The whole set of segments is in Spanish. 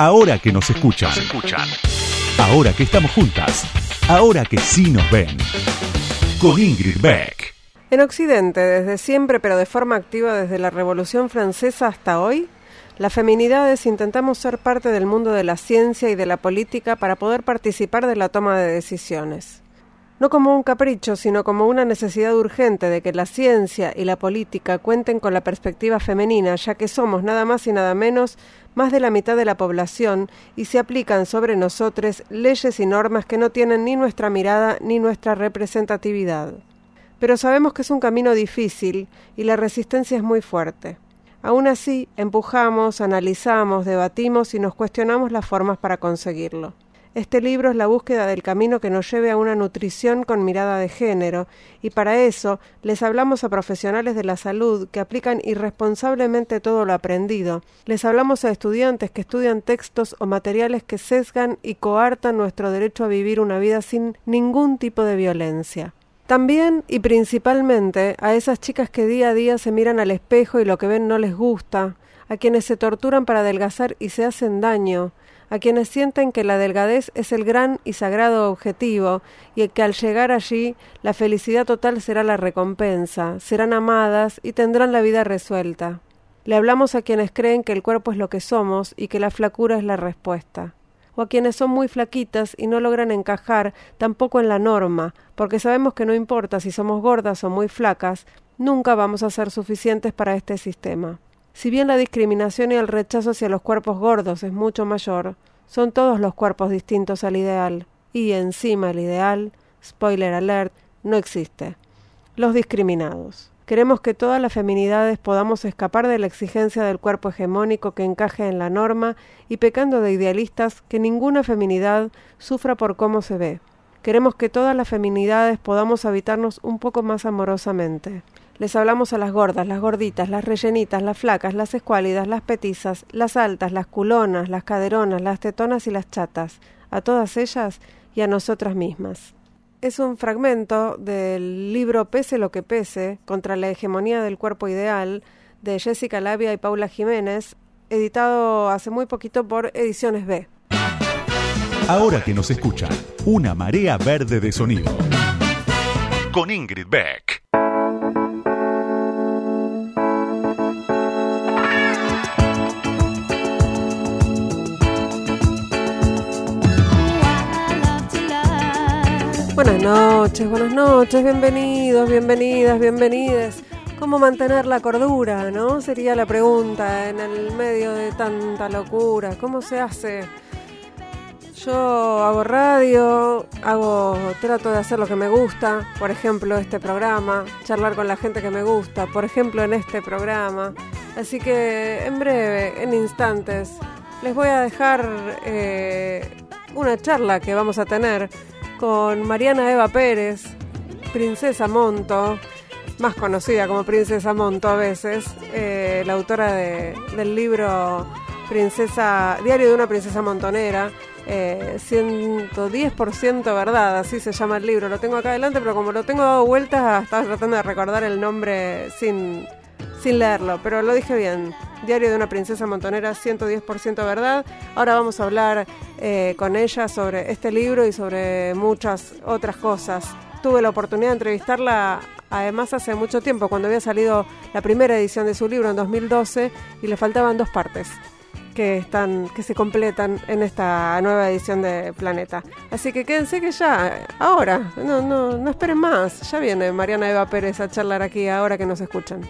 Ahora que nos escuchan. Ahora que estamos juntas. Ahora que sí nos ven. Con Ingrid Beck. En Occidente, desde siempre, pero de forma activa desde la Revolución Francesa hasta hoy, las feminidades intentamos ser parte del mundo de la ciencia y de la política para poder participar de la toma de decisiones. No como un capricho, sino como una necesidad urgente de que la ciencia y la política cuenten con la perspectiva femenina, ya que somos nada más y nada menos más de la mitad de la población y se aplican sobre nosotros leyes y normas que no tienen ni nuestra mirada ni nuestra representatividad pero sabemos que es un camino difícil y la resistencia es muy fuerte. Aún así, empujamos, analizamos, debatimos y nos cuestionamos las formas para conseguirlo. Este libro es la búsqueda del camino que nos lleve a una nutrición con mirada de género, y para eso les hablamos a profesionales de la salud que aplican irresponsablemente todo lo aprendido, les hablamos a estudiantes que estudian textos o materiales que sesgan y coartan nuestro derecho a vivir una vida sin ningún tipo de violencia. También y principalmente a esas chicas que día a día se miran al espejo y lo que ven no les gusta, a quienes se torturan para adelgazar y se hacen daño, a quienes sienten que la delgadez es el gran y sagrado objetivo y que al llegar allí la felicidad total será la recompensa, serán amadas y tendrán la vida resuelta. Le hablamos a quienes creen que el cuerpo es lo que somos y que la flacura es la respuesta o a quienes son muy flaquitas y no logran encajar tampoco en la norma, porque sabemos que no importa si somos gordas o muy flacas, nunca vamos a ser suficientes para este sistema. Si bien la discriminación y el rechazo hacia los cuerpos gordos es mucho mayor, son todos los cuerpos distintos al ideal, y encima el ideal, spoiler alert, no existe. Los discriminados. Queremos que todas las feminidades podamos escapar de la exigencia del cuerpo hegemónico que encaje en la norma y pecando de idealistas que ninguna feminidad sufra por cómo se ve. Queremos que todas las feminidades podamos habitarnos un poco más amorosamente. Les hablamos a las gordas, las gorditas, las rellenitas, las flacas, las escuálidas, las petizas, las altas, las culonas, las caderonas, las tetonas y las chatas, a todas ellas y a nosotras mismas es un fragmento del libro Pese lo que pese, contra la hegemonía del cuerpo ideal, de Jessica Labia y Paula Jiménez, editado hace muy poquito por Ediciones B. Ahora que nos escuchan, una marea verde de sonido. Con Ingrid Beck. Buenas noches, buenas noches, bienvenidos, bienvenidas, bienvenidas. ¿Cómo mantener la cordura, no? Sería la pregunta en el medio de tanta locura. ¿Cómo se hace? Yo hago radio, hago, trato de hacer lo que me gusta, por ejemplo este programa, charlar con la gente que me gusta, por ejemplo en este programa. Así que en breve, en instantes, les voy a dejar eh, una charla que vamos a tener con Mariana Eva Pérez, Princesa Monto, más conocida como Princesa Monto a veces, eh, la autora del libro Princesa Diario de una Princesa Montonera. 110% eh, verdad, así se llama el libro. Lo tengo acá adelante, pero como lo tengo dado vueltas, estaba tratando de recordar el nombre sin, sin leerlo, pero lo dije bien. Diario de una princesa montonera, 110% verdad. Ahora vamos a hablar eh, con ella sobre este libro y sobre muchas otras cosas. Tuve la oportunidad de entrevistarla además hace mucho tiempo, cuando había salido la primera edición de su libro en 2012 y le faltaban dos partes que están que se completan en esta nueva edición de Planeta. Así que quédense que ya ahora, no no no esperen más, ya viene Mariana Eva Pérez a charlar aquí ahora que nos escuchan.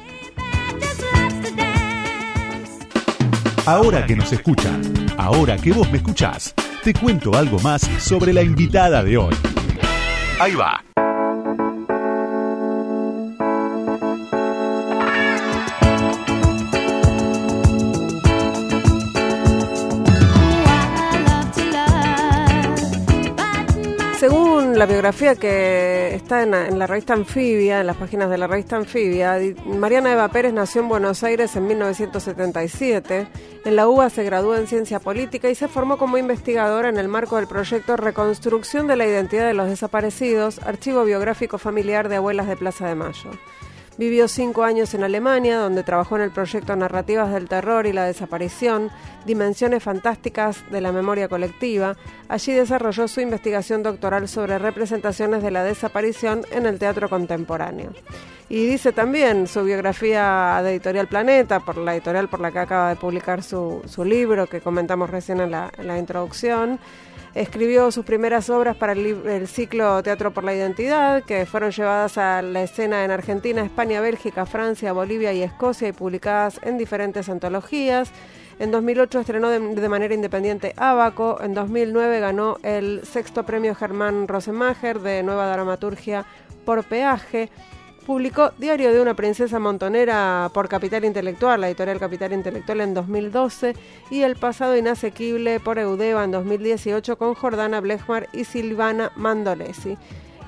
Ahora que nos escuchan, ahora que vos me escuchás, te cuento algo más sobre la invitada de hoy. Ahí va. La biografía que está en la, revista Anfibia, en las páginas de la revista Anfibia, Mariana Eva Pérez nació en Buenos Aires en 1977. En la UBA se graduó en Ciencia Política y se formó como investigadora en el marco del proyecto Reconstrucción de la Identidad de los Desaparecidos, Archivo Biográfico Familiar de Abuelas de Plaza de Mayo. Vivió cinco años en Alemania, donde trabajó en el proyecto Narrativas del Terror y la Desaparición, Dimensiones Fantásticas de la Memoria Colectiva. Allí desarrolló su investigación doctoral sobre representaciones de la desaparición en el teatro contemporáneo. Y dice también su biografía de Editorial Planeta, por la editorial por la que acaba de publicar su, libro, que comentamos recién en la, en la introducción. Escribió sus primeras obras para el, ciclo Teatro por la Identidad, que fueron llevadas a la escena en Argentina, España, Bélgica, Francia, Bolivia y Escocia y publicadas en diferentes antologías. En 2008 estrenó de, manera independiente Abaco. En 2009 ganó el sexto premio Germán Rosemacher de Nueva Dramaturgia por Peaje publicó Diario de una princesa montonera por Capital Intelectual, la editorial Capital Intelectual en 2012, y El pasado inasequible por Eudeva en 2018 con Jordana Blechmar y Silvana Mandolesi.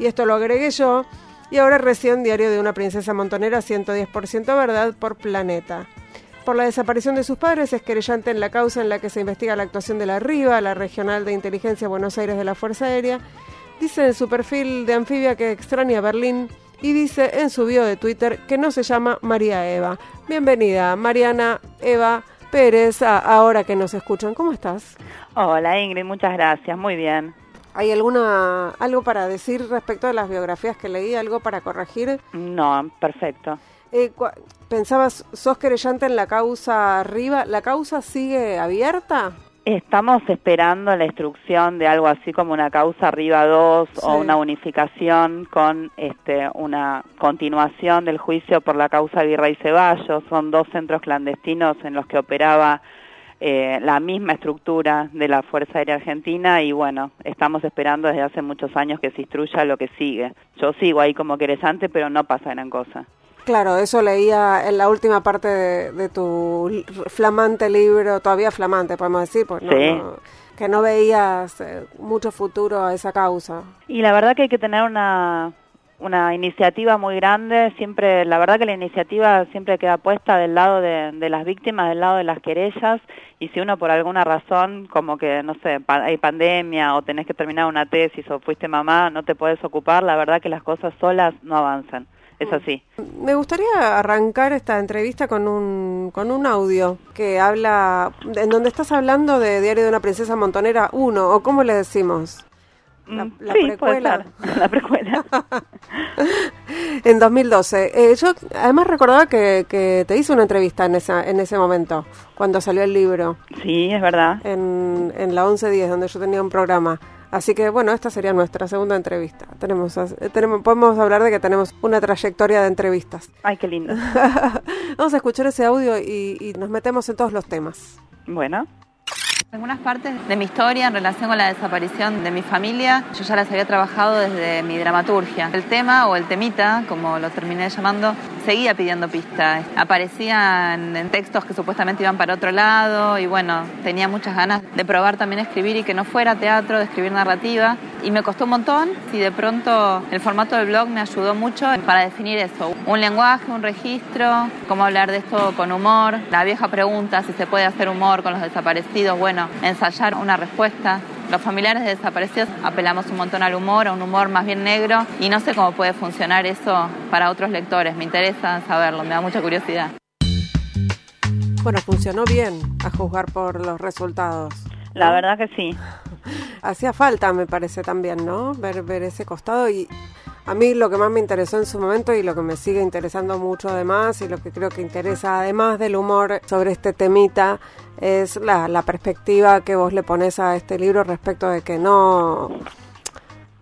Y esto lo agregué yo, y ahora recién Diario de una princesa montonera 110% verdad por Planeta. Por la desaparición de sus padres es querellante en la causa en la que se investiga la actuación de la RIVA, la Regional de Inteligencia Buenos Aires de la Fuerza Aérea. Dice en su perfil de anfibia que extraña Berlín y dice en su bio de Twitter que no se llama María Eva. Bienvenida, Mariana Eva Pérez, ahora que nos escuchan. ¿Cómo estás? Hola Ingrid, muchas gracias, muy bien. ¿Hay alguna algo para decir respecto de las biografías que leí, algo para corregir? No, perfecto. Eh, ¿Pensabas, sos querellante en la causa arriba? ¿La causa sigue abierta? Estamos esperando la instrucción de algo así como una causa arriba 2 o una unificación con este, una continuación del juicio por la causa Virrey Ceballos. Son dos centros clandestinos en los que operaba eh, la misma estructura de la Fuerza Aérea Argentina y bueno, estamos esperando desde hace muchos años que se instruya lo que sigue. Yo sigo ahí como querellante, pero no pasa gran cosa. Claro, eso leía en la última parte de, tu flamante libro, todavía flamante, podemos decir, pues que no veías eh, mucho futuro a esa causa. Y la verdad que hay que tener una, una iniciativa muy grande, siempre, la verdad que la iniciativa siempre queda puesta del lado de, de, las víctimas, del lado de las querellas, y si uno por alguna razón, como que, no sé, hay pandemia o tenés que terminar una tesis o fuiste mamá, no te puedes ocupar, la verdad que las cosas solas no avanzan es así. Me gustaría arrancar esta entrevista con un, con un audio que habla, en donde estás hablando de Diario de una Princesa Montonera 1, o cómo le decimos. La, mm, la precuela. La precuela. en 2012. Eh, yo además recordaba que, que, te hice una entrevista en, esa, en ese momento, cuando salió el libro. Sí, es verdad. En, en la 1110, donde yo tenía un programa. Así que bueno, esta sería nuestra segunda entrevista. Tenemos, eh, tenemos, podemos hablar de que tenemos una trayectoria de entrevistas. Ay, qué lindo. Vamos a escuchar ese audio y, y nos metemos en todos los temas. Bueno. Algunas partes de mi historia en relación con la desaparición de mi familia, yo ya las había trabajado desde mi dramaturgia. El tema o el temita, como lo terminé llamando, seguía pidiendo pistas. Aparecían en textos que supuestamente iban para otro lado y bueno, tenía muchas ganas de probar también escribir y que no fuera teatro, de escribir narrativa. Y me costó un montón y de pronto el formato del blog me ayudó mucho para definir eso. Un lenguaje, un registro, cómo hablar de esto con humor. La vieja pregunta si se puede hacer humor con los desaparecidos. Bueno, ensayar una respuesta. Los familiares de desaparecidos apelamos un montón al humor, a un humor más bien negro y no sé cómo puede funcionar eso para otros lectores. Me interesa saberlo, me da mucha curiosidad. Bueno, funcionó bien a juzgar por los resultados. La verdad que sí. Hacía falta, me parece también, ¿no? Ver, ver ese costado y a mí lo que más me interesó en su momento y lo que me sigue interesando mucho además y lo que creo que interesa además del humor sobre este temita es la, la perspectiva que vos le pones a este libro respecto de que no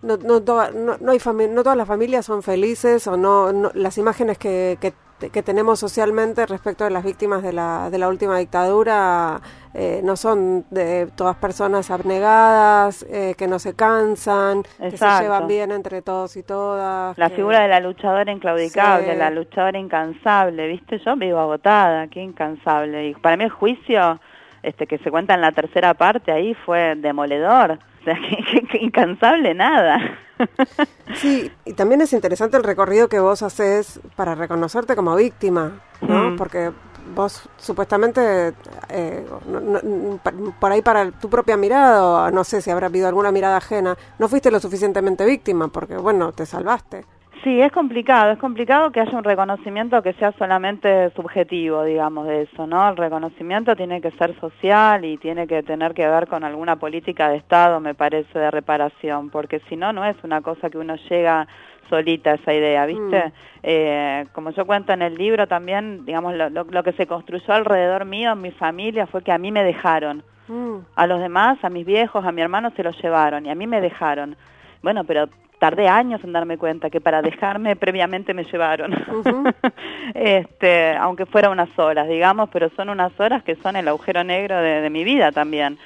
no, no, no, hay no todas las familias son felices o no, las imágenes que, que que tenemos socialmente respecto de las víctimas de la, de la última dictadura eh, no son de todas personas abnegadas, eh, que no se cansan, que se llevan bien entre todos y todas. La figura de la luchadora inclaudicable, la luchadora incansable, ¿viste? Yo vivo agotada, qué incansable. Y para mí el juicio este que se cuenta en la tercera parte ahí fue demoledor. O sea, que incansable nada. Sí, y también es interesante el recorrido que vos haces para reconocerte como víctima, ¿no? Mm. Porque vos supuestamente, eh, por ahí para tu propia mirada, no sé si habrá habido alguna mirada ajena, no fuiste lo suficientemente víctima, porque bueno, te salvaste. Sí, es complicado, es complicado que haya un reconocimiento que sea solamente subjetivo, digamos, de eso, ¿no? El reconocimiento tiene que ser social y tiene que tener que ver con alguna política de Estado, me parece, de reparación, porque si no, no es una cosa que uno llega solita esa idea, ¿viste? Mm. Eh, como yo cuento en el libro también, digamos, lo, que se construyó alrededor mío, en mi familia, fue que a mí me dejaron. Mm. A los demás, a mis viejos, a mi hermano se los llevaron y a mí me dejaron. Bueno, pero tardé años en darme cuenta que para dejarme previamente me llevaron. este, aunque fuera unas horas, digamos, pero son unas horas que son el agujero negro de, mi vida también.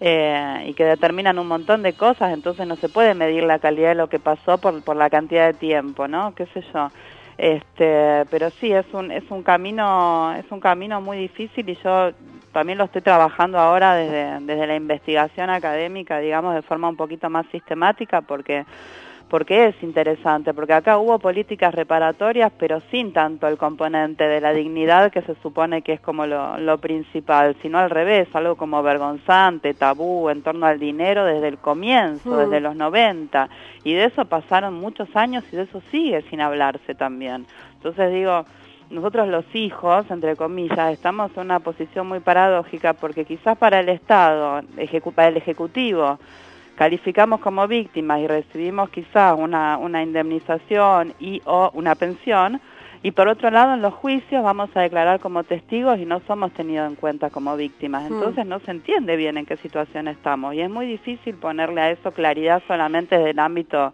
Eh, y que determinan un montón de cosas, entonces no se puede medir la calidad de lo que pasó por, por la cantidad de tiempo, ¿no? ¿Qué sé yo? Este, pero sí, es un, es un camino, es un camino muy difícil y yo también lo estoy trabajando ahora desde, desde la investigación académica, digamos, de forma un poquito más sistemática, porque porque es interesante, porque acá hubo políticas reparatorias, pero sin tanto el componente de la dignidad que se supone que es como lo, principal, sino al revés, algo como vergonzante, tabú en torno al dinero desde el comienzo, mm. desde los 90, y de eso pasaron muchos años y de eso sigue sin hablarse también. Entonces digo, nosotros los hijos, entre comillas, estamos en una posición muy paradójica porque quizás para el Estado, para el Ejecutivo, calificamos como víctimas y recibimos quizás una, una indemnización y o una pensión, y por otro lado en los juicios vamos a declarar como testigos y no somos tenidos en cuenta como víctimas. Hmm. Entonces no se entiende bien en qué situación estamos y es muy difícil ponerle a eso claridad solamente desde el ámbito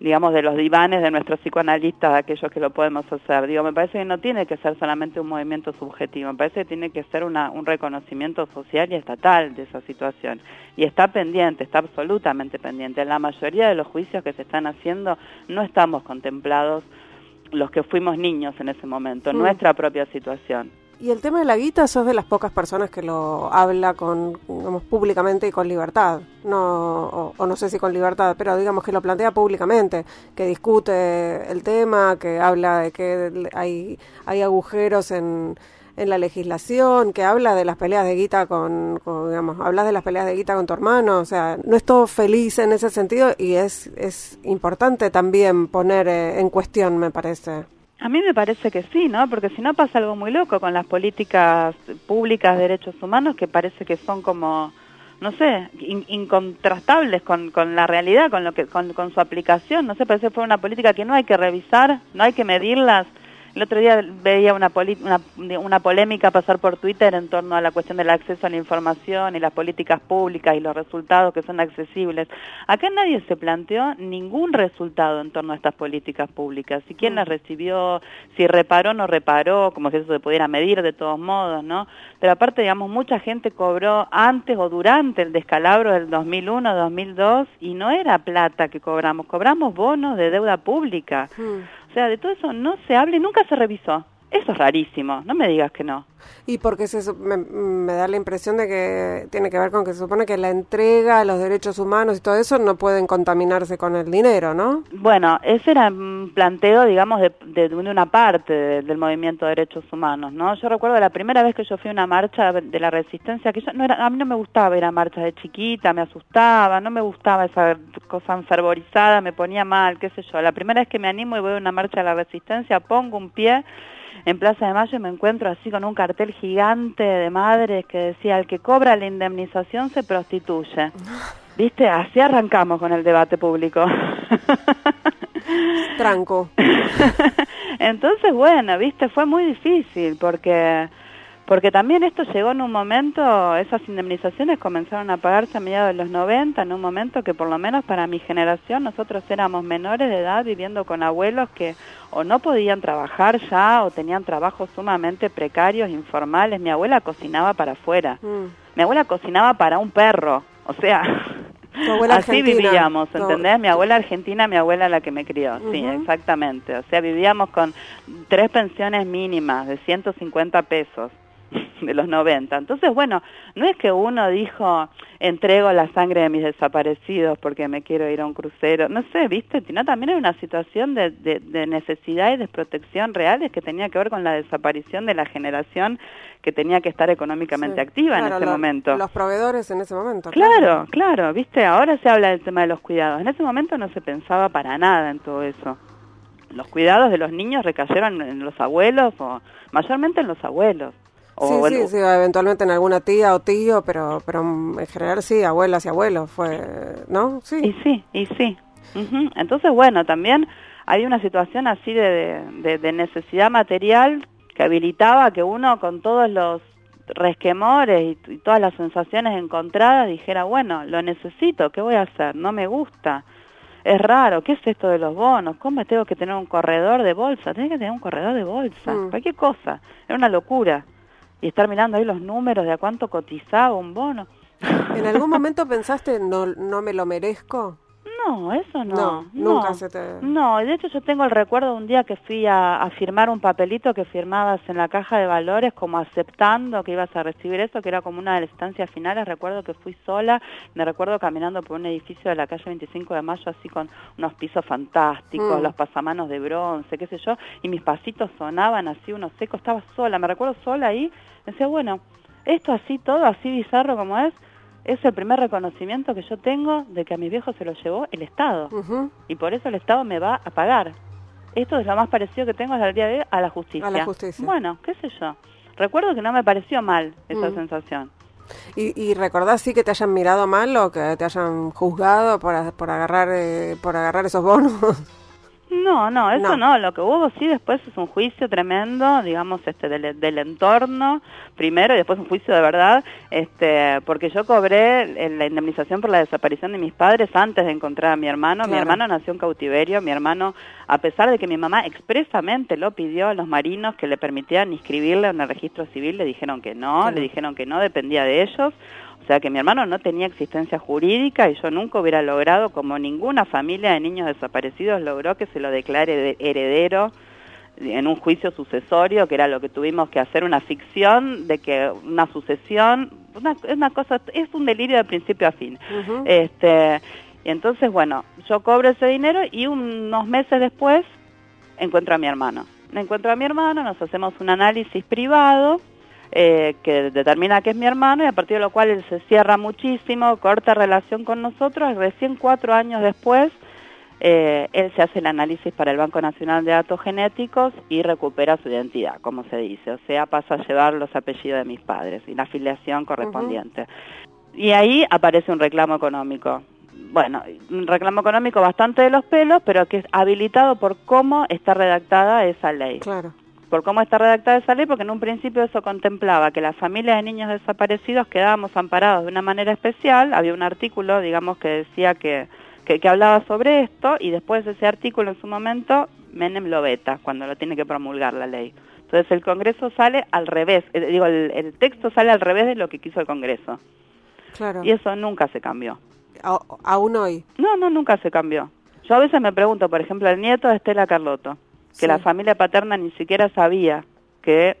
digamos, de los divanes de nuestros psicoanalistas, aquellos que lo podemos hacer. Digo, me parece que no tiene que ser solamente un movimiento subjetivo, me parece que tiene que ser una, un reconocimiento social y estatal de esa situación. Y está pendiente, está absolutamente pendiente. En la mayoría de los juicios que se están haciendo no estamos contemplados los que fuimos niños en ese momento, mm. nuestra propia situación. Y el tema de la guita, sos de las pocas personas que lo habla con, digamos, públicamente y con libertad. No, o, no sé si con libertad, pero digamos que lo plantea públicamente, que discute el tema, que habla de que hay, hay agujeros en, en la legislación, que habla de las peleas de guita con, digamos, hablas de las peleas de guita con tu hermano, o sea, no es todo feliz en ese sentido y es, es importante también poner eh, en cuestión, me parece. A mí me parece que sí, ¿no? Porque si no pasa algo muy loco con las políticas públicas de derechos humanos que parece que son como, no sé, incontrastables con, con la realidad, con lo que, con, con su aplicación. No sé, parece que fue una política que no hay que revisar, no hay que medirlas el otro día veía una, una, una, polémica pasar por Twitter en torno a la cuestión del acceso a la información y las políticas públicas y los resultados que son accesibles. Acá nadie se planteó ningún resultado en torno a estas políticas públicas. Si quién las recibió, si reparó o no reparó, como si eso se pudiera medir de todos modos, ¿no? Pero aparte, digamos, mucha gente cobró antes o durante el descalabro del 2001-2002 y no era plata que cobramos, cobramos bonos de deuda pública. Mm. De todo eso no se habla y nunca se revisó. Eso es rarísimo, no me digas que no. Y porque se, me, da la impresión de que tiene que ver con que se supone que la entrega, los derechos humanos y todo eso no pueden contaminarse con el dinero, ¿no? Bueno, ese era un planteo, digamos, de, de, una parte del movimiento de derechos humanos, ¿no? Yo recuerdo la primera vez que yo fui a una marcha de la resistencia, que yo no era, a mí no me gustaba ir a marchas de chiquita, me asustaba, no me gustaba esa cosa enfervorizada, me ponía mal, qué sé yo. La primera vez que me animo y voy a una marcha de la resistencia, pongo un pie en Plaza de Mayo me encuentro así con un cartel gigante de madres que decía, el que cobra la indemnización se prostituye. ¿Viste? Así arrancamos con el debate público. Tranco. Entonces, bueno, ¿viste? Fue muy difícil porque porque también esto llegó en un momento, esas indemnizaciones comenzaron a pagarse a mediados de los 90, en un momento que por lo menos para mi generación nosotros éramos menores de edad viviendo con abuelos que o no podían trabajar ya o tenían trabajos sumamente precarios, informales. Mi abuela cocinaba para afuera, mm. mi abuela cocinaba para un perro, o sea, Así vivíamos, ¿entendés? Mi abuela argentina, mi abuela la que me crió, sí, exactamente. O sea, vivíamos con tres pensiones mínimas de 150 pesos. de los 90. Entonces, bueno, no es que uno dijo, entrego la sangre de mis desaparecidos porque me quiero ir a un crucero, no sé, viste, sino también era una situación de, de, necesidad y desprotección reales que tenía que ver con la desaparición de la generación que tenía que estar económicamente activa en ese momento. Los proveedores en ese momento. Claro, claro, viste, ahora se habla del tema de los cuidados. En ese momento no se pensaba para nada en todo eso. los cuidados de los niños recayeron en los abuelos o mayormente en los abuelos. O sí, sí, eventualmente en alguna tía o tío, pero, pero en general sí, abuelas y abuelos, fue, ¿no? Sí. Y sí, y sí. Entonces, bueno, también hay una situación así de, de, necesidad material que habilitaba que uno con todos los resquemores y, y, todas las sensaciones encontradas dijera, bueno, lo necesito, ¿qué voy a hacer? No me gusta es raro, ¿qué es esto de los bonos? ¿Cómo tengo que tener un corredor de bolsa? Tengo que tener un corredor de bolsa, mm. cualquier cosa, era una locura. Y estar mirando ahí los números de a cuánto cotizaba un bono. ¿En algún momento pensaste, no, no me lo merezco? No, eso no. No, nunca se te... No, de hecho yo tengo el recuerdo de un día que fui a, firmar un papelito que firmabas en la caja de valores como aceptando que ibas a recibir eso, que era como una de las estancias finales. Recuerdo que fui sola, me recuerdo caminando por un edificio de la calle 25 de Mayo así con unos pisos fantásticos, mm. los pasamanos de bronce, qué sé yo, y mis pasitos sonaban así, unos secos, estaba sola, me recuerdo sola ahí, decía, bueno, esto así, todo así bizarro como es, es el primer reconocimiento que yo tengo de que a mi viejo se lo llevó el Estado. Y por eso el Estado me va a pagar. Esto es lo más parecido que tengo al día de hoy a la justicia. A la justicia. Bueno, qué sé yo. Recuerdo que no me pareció mal esa mm. sensación. ¿Y, ¿Y recordás sí que te hayan mirado mal o que te hayan juzgado por, por agarrar eh, por agarrar esos bonos? No, no, eso no. Lo que hubo sí después es un juicio tremendo, digamos, este del, del, entorno primero y después un juicio de verdad, este, porque yo cobré la indemnización por la desaparición de mis padres antes de encontrar a mi hermano. Mi hermano nació en cautiverio. Mi hermano, a pesar de que mi mamá expresamente lo pidió a los marinos que le permitieran inscribirle en el registro civil, le dijeron que no, le dijeron que no dependía de ellos. O sea que mi hermano no tenía existencia jurídica y yo nunca hubiera logrado, como ninguna familia de niños desaparecidos logró que se lo declare heredero en un juicio sucesorio, que era lo que tuvimos que hacer, una ficción de que una sucesión, una, una cosa, es un delirio de principio a fin. este, y entonces, bueno, yo cobro ese dinero y unos meses después encuentro a mi hermano. Encuentro a mi hermano, nos hacemos un análisis privado eh, que determina que es mi hermano y a partir de lo cual él se cierra muchísimo, corta relación con nosotros y recién cuatro años después eh, él se hace el análisis para el Banco Nacional de Datos Genéticos y recupera su identidad, como se dice, o sea, pasa a llevar los apellidos de mis padres y la afiliación correspondiente. Y ahí aparece un reclamo económico. Bueno, un reclamo económico bastante de los pelos, pero que es habilitado por cómo está redactada esa ley. Claro por cómo está redactada esa ley, porque en un principio eso contemplaba que las familias de niños desaparecidos quedábamos amparados de una manera especial, había un artículo, digamos, que decía que, que, hablaba sobre esto, y después ese artículo en su momento Menem lo veta, cuando lo tiene que promulgar la ley. Entonces el Congreso sale al revés, eh, digo, el, texto sale al revés de lo que quiso el Congreso. Claro. Y eso nunca se cambió. ¿Aún hoy? No, no, nunca se cambió. Yo a veces me pregunto, por ejemplo, el nieto de Estela Carlotto que la familia paterna ni siquiera sabía que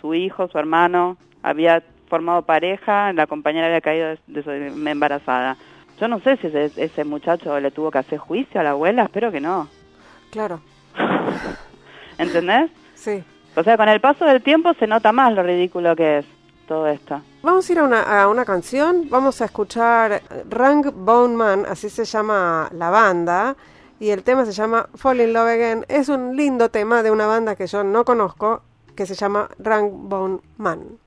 su hijo, su hermano, había formado pareja, la compañera había caído de, embarazada. Yo no sé si ese, muchacho le tuvo que hacer juicio a la abuela, espero que no. Claro. ¿Entendés? Sí. O sea, con el paso del tiempo se nota más lo ridículo que es todo esto. Vamos a ir a una, a una canción, vamos a escuchar Rang Bone Man, así se llama la banda, y el tema se llama Fall in Love Again. Es un lindo tema de una banda que yo no conozco que se llama Bone Man.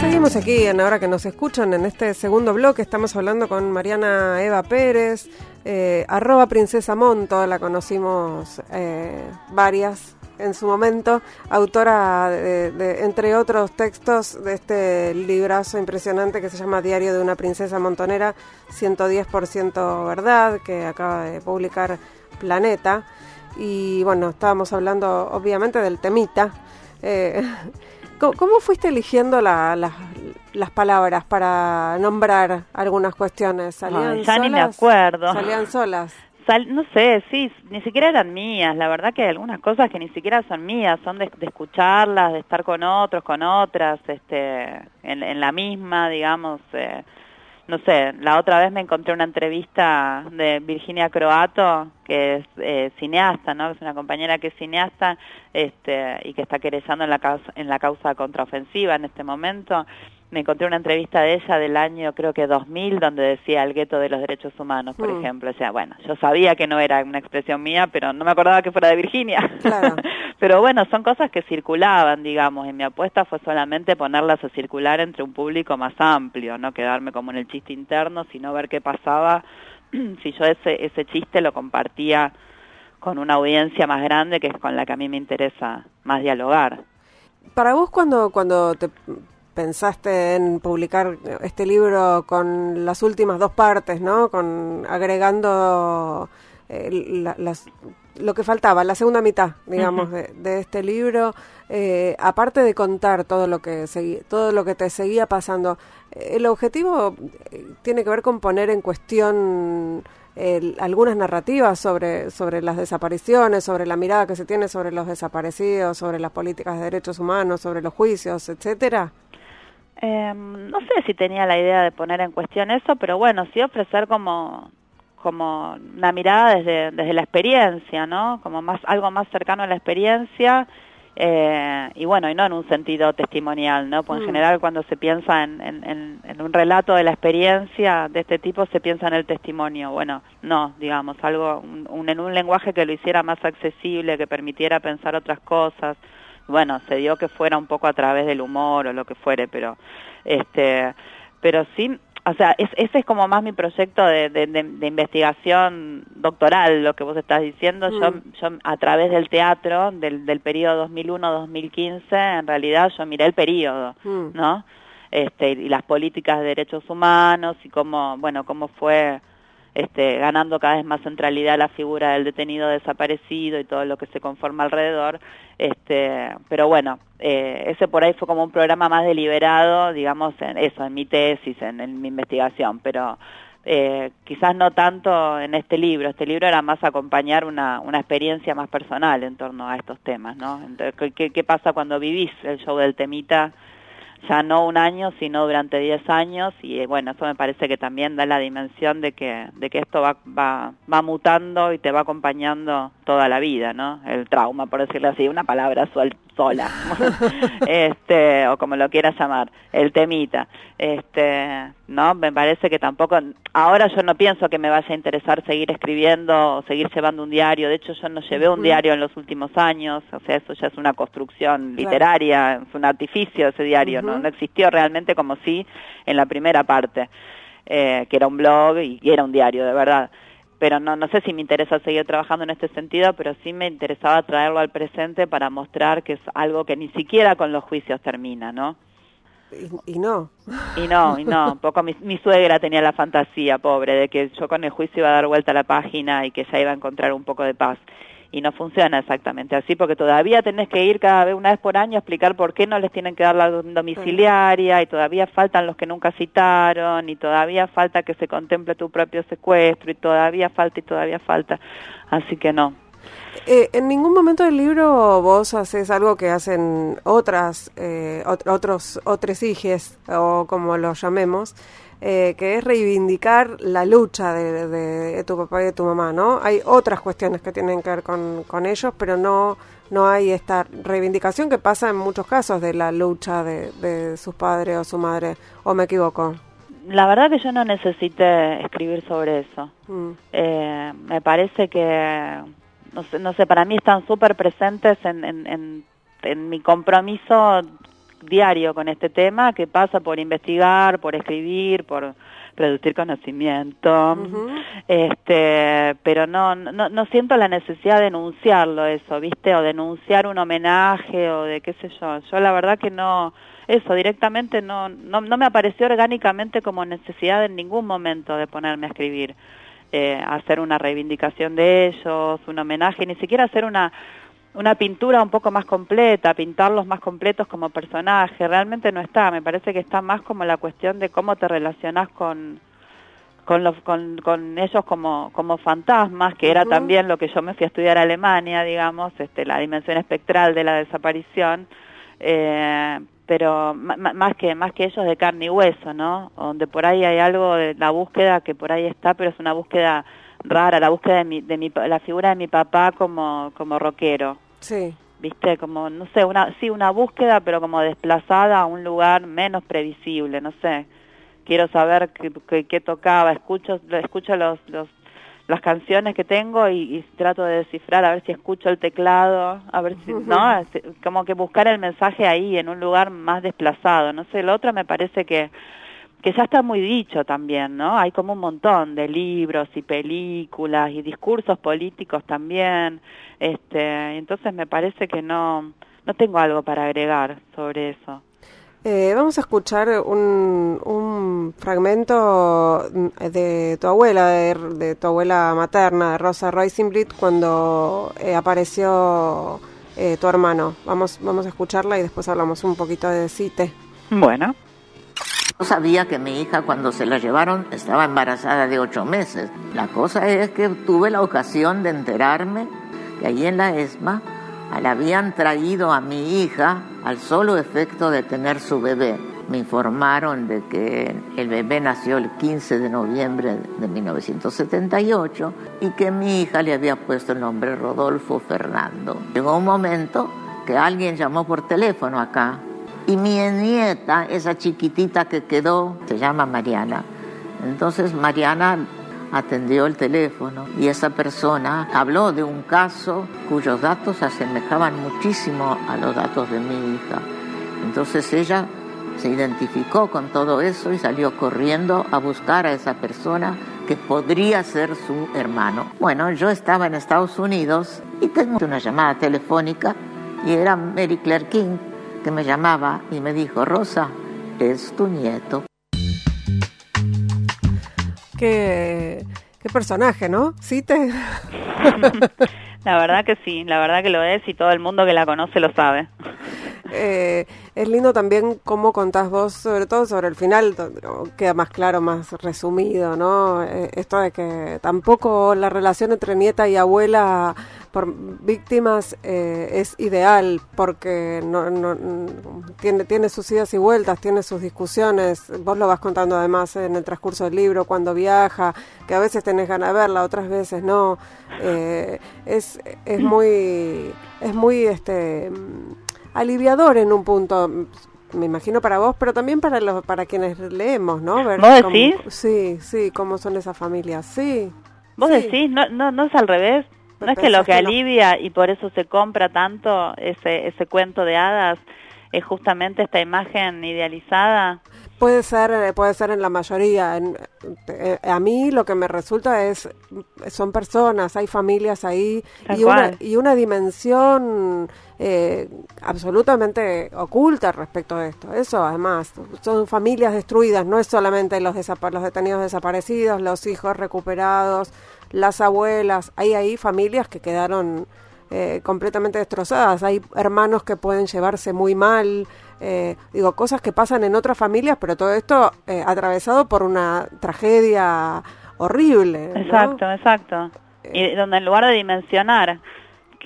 Seguimos aquí en ahora que nos escuchan en este segundo bloque. Estamos hablando con Mariana Eva Pérez, eh, arroba Princesa Monto, la conocimos eh, varias en su momento, autora de, entre otros textos de este librazo impresionante que se llama Diario de una princesa montonera, 110% verdad, que acaba de publicar Planeta. Y bueno, estábamos hablando obviamente del temita. Eh, ¿cómo, fuiste eligiendo las palabras para nombrar algunas cuestiones? ¿Salían ya ni me acuerdo. ¿Salían solas? No sé, sí, ni siquiera eran mías. La verdad que hay algunas cosas que ni siquiera son mías, son de, escucharlas, de estar con otros, con otras, este, en, la misma, digamos. Eh, no sé, la otra vez me encontré una entrevista de Virginia Croato, que es eh, cineasta, ¿no? Es una compañera que es cineasta este, y que está querellando en la causa, en la causa contraofensiva en este momento me encontré una entrevista de ella del año creo que 2000 donde decía el gueto de los derechos humanos, por mm. ejemplo. O sea, bueno, yo sabía que no era una expresión mía, pero no me acordaba que fuera de Virginia. pero bueno, son cosas que circulaban, digamos, y mi apuesta fue solamente ponerlas a circular entre un público más amplio, no quedarme como en el chiste interno, sino ver qué pasaba si yo ese, ese chiste lo compartía con una audiencia más grande que es con la que a mí me interesa más dialogar. Para vos cuando, cuando te pensaste en publicar este libro con las últimas dos partes, ¿no? Con agregando eh, las, lo que faltaba, la segunda mitad, digamos, de, este libro, eh, aparte de contar todo lo que todo lo que te seguía pasando, el objetivo eh, tiene que ver con poner en cuestión algunas narrativas sobre, sobre las desapariciones, sobre la mirada que se tiene sobre los desaparecidos, sobre las políticas de derechos humanos, sobre los juicios, etcétera. Eh, no sé si tenía la idea de poner en cuestión eso, pero bueno, sí ofrecer como como una mirada desde, desde la experiencia, ¿no? Como más algo más cercano a la experiencia eh, y bueno, y no en un sentido testimonial, ¿no? Porque en mm. general cuando se piensa en, en, en, un relato de la experiencia de este tipo se piensa en el testimonio. Bueno, no, digamos, algo un, en un lenguaje que lo hiciera más accesible, que permitiera pensar otras cosas bueno, se dio que fuera un poco a través del humor o lo que fuere, pero este, pero sí, o sea, ese es como más mi proyecto de, de, investigación doctoral, lo que vos estás diciendo. Yo, mm. yo a través del teatro, del, del periodo 2001-2015, en realidad yo miré el periodo, mm. ¿no? Este, y las políticas de derechos humanos y cómo, bueno, cómo fue este, ganando cada vez más centralidad la figura del detenido desaparecido y todo lo que se conforma alrededor. Este, pero bueno, eh, ese por ahí fue como un programa más deliberado, digamos, en eso, en mi tesis, en, mi investigación, pero eh, quizás no tanto en este libro. Este libro era más acompañar una, una experiencia más personal en torno a estos temas, ¿no? Entonces, ¿qué, ¿qué, pasa cuando vivís el show del temita? Ya no un año, sino durante 10 años y eh, bueno, eso me parece que también da la dimensión de que, de que esto va, va, va mutando y te va acompañando toda la vida, ¿no? El trauma, por decirlo así, una palabra sola, este, o como lo quieras llamar, el temita, este, ¿no? Me parece que tampoco, ahora yo no pienso que me vaya a interesar seguir escribiendo o seguir llevando un diario, de hecho yo no llevé un diario en los últimos años, o sea, eso ya es una construcción literaria, es un artificio ese diario, ¿no? No existió realmente como si en la primera parte, eh, que era un blog y era un diario, de verdad pero no, no sé si me interesa seguir trabajando en este sentido, pero sí me interesaba traerlo al presente para mostrar que es algo que ni siquiera con los juicios termina, ¿no? Y, no. Y no, y no. Un poco mi, mi, suegra tenía la fantasía, pobre, de que yo con el juicio iba a dar vuelta a la página y que ya iba a encontrar un poco de paz y no funciona exactamente así porque todavía tenés que ir cada vez una vez por año a explicar por qué no les tienen que dar la domiciliaria y todavía faltan los que nunca citaron y todavía falta que se contemple tu propio secuestro y todavía falta y todavía falta. Así que no. Eh, en ningún momento del libro vos haces algo que hacen otras, eh, otros, otros hijes, o como lo llamemos, eh, que es reivindicar la lucha de, tu papá y de tu mamá, ¿no? Hay otras cuestiones que tienen que ver con, con ellos, pero no, no hay esta reivindicación que pasa en muchos casos de la lucha de, de sus padres o su madre, ¿o me equivoco? La verdad que yo no necesité escribir sobre eso. Mm. Eh, me parece que, no sé, no sé para mí están súper presentes en, en, en, en mi compromiso diario con este tema que pasa por investigar, por escribir, por producir conocimiento, este, pero no, no, no siento la necesidad de denunciarlo eso, ¿viste? O denunciar un homenaje o de qué sé yo. Yo la verdad que no, eso directamente no, no, no me apareció orgánicamente como necesidad en ningún momento de ponerme a escribir, eh, hacer una reivindicación de ellos, un homenaje, ni siquiera hacer una una pintura un poco más completa, pintarlos más completos como personaje, realmente no está, me parece que está más como la cuestión de cómo te relacionas con con, los, con, con ellos como, como fantasmas, que era también lo que yo me fui a estudiar a Alemania, digamos, este, la dimensión espectral de la desaparición, eh, pero más que más que ellos de carne y hueso, ¿no? Donde por ahí hay algo de la búsqueda que por ahí está, pero es una búsqueda rara, la búsqueda de, mi, de mi, la figura de mi papá como como rockero. Sí. ¿Viste? Como no sé, una sí una búsqueda, pero como desplazada a un lugar menos previsible, no sé. Quiero saber qué, tocaba, escucho escucho los los las canciones que tengo y, trato de descifrar a ver si escucho el teclado, a ver si, ¿no? Como que buscar el mensaje ahí en un lugar más desplazado, no sé, el otro me parece que que ya está muy dicho también, ¿no? Hay como un montón de libros y películas y discursos políticos también, este, entonces me parece que no no tengo algo para agregar sobre eso. Eh, vamos a escuchar un, un, fragmento de tu abuela, de, tu abuela materna, de Rosa Roisenblit, cuando eh, apareció eh, tu hermano. Vamos, vamos a escucharla y después hablamos un poquito de Cite. Bueno. Yo sabía que mi hija cuando se la llevaron estaba embarazada de ocho meses. La cosa es que tuve la ocasión de enterarme que allí en la ESMA le habían traído a mi hija al solo efecto de tener su bebé. Me informaron de que el bebé nació el 15 de noviembre de 1978 y que mi hija le había puesto el nombre Rodolfo Fernando. Llegó un momento que alguien llamó por teléfono acá y mi nieta, esa chiquitita que quedó, se llama Mariana. Entonces Mariana atendió el teléfono y esa persona habló de un caso cuyos datos asemejaban muchísimo a los datos de mi hija. Entonces ella se identificó con todo eso y salió corriendo a buscar a esa persona que podría ser su hermano. Bueno, yo estaba en Estados Unidos y tengo una llamada telefónica y era Mary Claire King que me llamaba y me dijo, Rosa, es tu nieto. Qué, qué personaje, ¿no? Sí te... la verdad que sí, la verdad que lo es y todo el mundo que la conoce lo sabe. Eh, es lindo también cómo contás vos, sobre todo sobre el final, queda más claro, más resumido, ¿no? Eh, esto de que tampoco la relación entre nieta y abuela por víctimas eh, es ideal porque no, no, tiene, tiene sus idas y vueltas, tiene sus discusiones. Vos lo vas contando además en el transcurso del libro, cuando viaja, que a veces tenés ganas de verla, otras veces no. es, es muy, es muy, este aliviador en un punto, me imagino para vos, pero también para los para quienes leemos, ¿no? Ver ¿Vos decís? sí, sí, cómo son esas familias, sí. ¿Vos decís? ¿No, no, ¿No es al revés? ¿No es que lo que alivia y por eso se compra tanto ese, ese cuento de hadas es justamente esta imagen idealizada? Puede ser, eh, puede ser en la mayoría. En, eh, a mí lo que me resulta es, son personas, hay familias ahí y una, y una, dimensión eh, absolutamente oculta respecto a esto. Eso además, son familias destruidas, no es solamente los, los detenidos desaparecidos, los hijos recuperados, las abuelas, hay ahí familias que quedaron completamente destrozadas, hay hermanos que pueden llevarse muy mal. Eh, digo, cosas que pasan en otras familias, pero todo esto eh, atravesado por una tragedia horrible. Exacto, exacto. Y eh, donde en lugar de dimensionar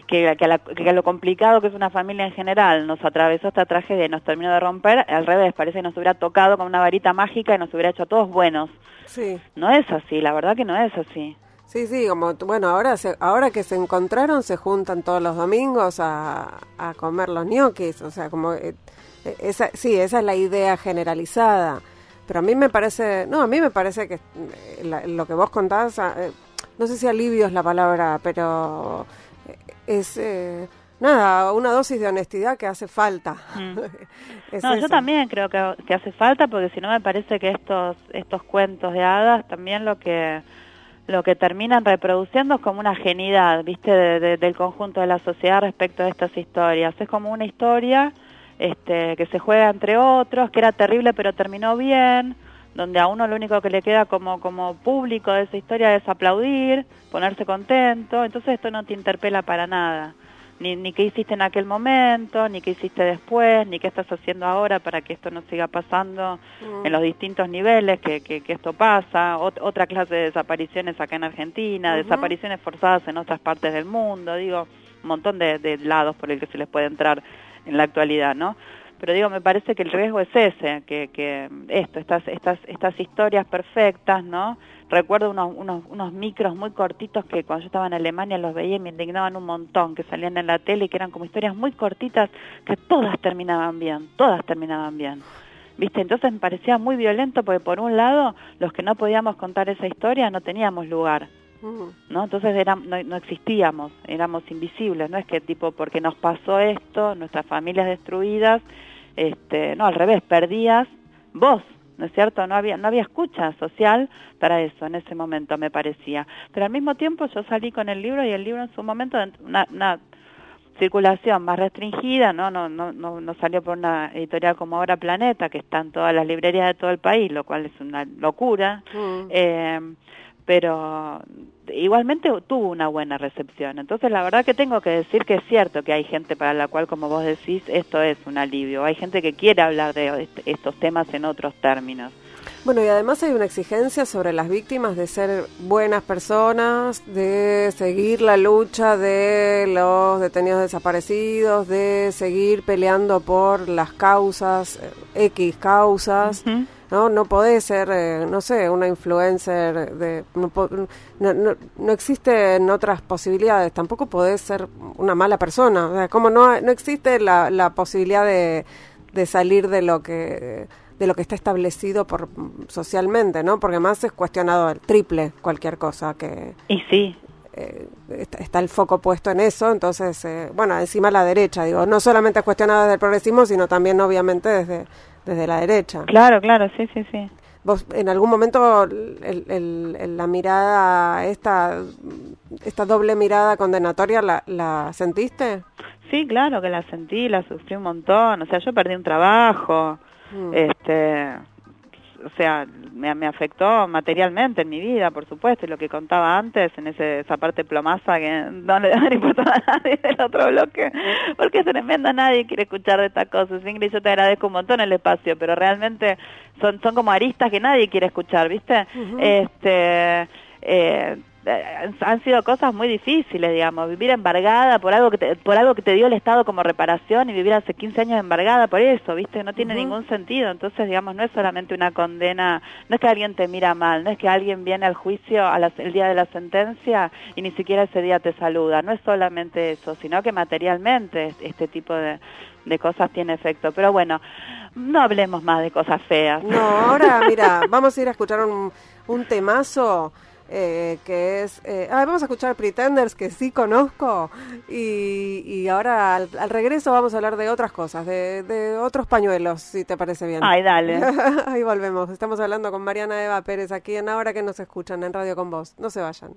que, que, lo complicado que es una familia en general nos atravesó esta tragedia y nos terminó de romper, al revés, parece que nos hubiera tocado con una varita mágica y nos hubiera hecho a todos buenos. Sí. No es así, la verdad que no es así. Sí, sí, como, bueno, ahora, ahora que se encontraron se juntan todos los domingos a, a comer los ñoquis, o sea, como e-, esa, sí, esa es la idea generalizada. Pero a mí me parece, no, a mí me parece que eh, lo que vos contás, ah, eh, no sé si alivio es la palabra, pero eh, es, nada, una dosis de honestidad que hace falta. Mm. no, yo también creo que, que, hace falta porque si no me parece que estos, estos cuentos de hadas también lo que lo que terminan reproduciendo es como una genidad, viste, del conjunto de la sociedad respecto a estas historias. Es como una historia este, que se juega entre otros, que era terrible pero terminó bien, donde a uno lo único que le queda como, como público de esa historia es aplaudir, ponerse contento, entonces esto no te interpela para nada. Ni, ni qué hiciste en aquel momento, ni qué hiciste después, ni qué estás haciendo ahora para que esto no siga pasando mm. en los distintos niveles que, que, esto pasa. otra clase de desapariciones acá en Argentina, desapariciones forzadas en otras partes del mundo, digo, un montón de, de lados por el que se les puede entrar en la actualidad, ¿no? Pero digo, me parece que el riesgo es ese, que, que esto, estas, estas, estas historias perfectas, ¿no? Recuerdo unos, unos, unos micros muy cortitos que cuando yo estaba en Alemania los veía y me indignaban un montón, que salían en la tele y que eran como historias muy cortitas que todas terminaban bien, todas terminaban bien. ¿Viste? Entonces me parecía muy violento porque por un lado los que no podíamos contar esa historia no teníamos lugar. ¿No? Entonces era, no, no, existíamos, éramos invisibles, no es que tipo porque nos pasó esto, nuestras familias destruidas, este, no, al revés, perdías voz, ¿no es cierto? No había, no había escucha social para eso en ese momento, me parecía. Pero al mismo tiempo yo salí con el libro y el libro en su momento, una, una circulación más restringida, ¿no? No, no, no, no salió por una editorial como ahora Planeta, que está en todas las librerías de todo el país, lo cual es una locura. Mm. Eh, pero igualmente tuvo una buena recepción. Entonces, la verdad que tengo que decir que es cierto que hay gente para la cual, como vos decís, esto es un alivio. Hay gente que quiere hablar de estos temas en otros términos. Bueno, y además hay una exigencia sobre las víctimas de ser buenas personas, de seguir la lucha de los detenidos desaparecidos, de seguir peleando por las causas, eh, X causas. ¿No? No podés ser, eh, no sé, una influencer, de, no, no, no, existen otras posibilidades, tampoco podés ser una mala persona, o sea, como no, no existe la, la posibilidad de, de salir de lo que de lo que está establecido por socialmente, ¿no? Porque más es cuestionado el triple cualquier cosa que y sí eh, está, el foco puesto en eso, entonces, eh, bueno, encima la derecha, digo, no solamente es cuestionado desde el progresismo, sino también obviamente desde desde la derecha. Claro, claro, sí, sí, sí. ¿Vos en algún momento el, la mirada, esta, esta doble mirada condenatoria, la, la sentiste? Sí, claro que la sentí, la sufrí un montón. O sea, yo perdí un trabajo, mm. este, o sea, me, me, afectó materialmente en mi vida, por supuesto, y lo que contaba antes, en ese, esa parte plomaza que no le da ni a nadie del otro bloque, porque es tremendo, nadie quiere escuchar de estas cosas. Ingrid, yo te agradezco un montón el espacio, pero realmente son, son como aristas que nadie quiere escuchar, ¿viste? Este... Eh, han sido cosas muy difíciles, digamos, vivir embargada por algo que te, por algo que te dio el Estado como reparación y vivir hace 15 años embargada por eso, ¿viste? No tiene ningún sentido. Entonces, digamos, no es solamente una condena, no es que alguien te mira mal, no es que alguien viene al juicio a el día de la sentencia y ni siquiera ese día te saluda, no es solamente eso, sino que materialmente este tipo de, de cosas tiene efecto. Pero bueno, no hablemos más de cosas feas. No, ahora, mira, vamos a ir a escuchar un, un temazo eh, que es... Eh, ah, vamos a escuchar Pretenders, que sí conozco, y, y ahora al, regreso vamos a hablar de otras cosas, de, de otros pañuelos, si te parece bien. Ay, dale. Ahí volvemos. Estamos hablando con Mariana Eva Pérez aquí en Ahora que nos escuchan en Radio con Vos. No se vayan.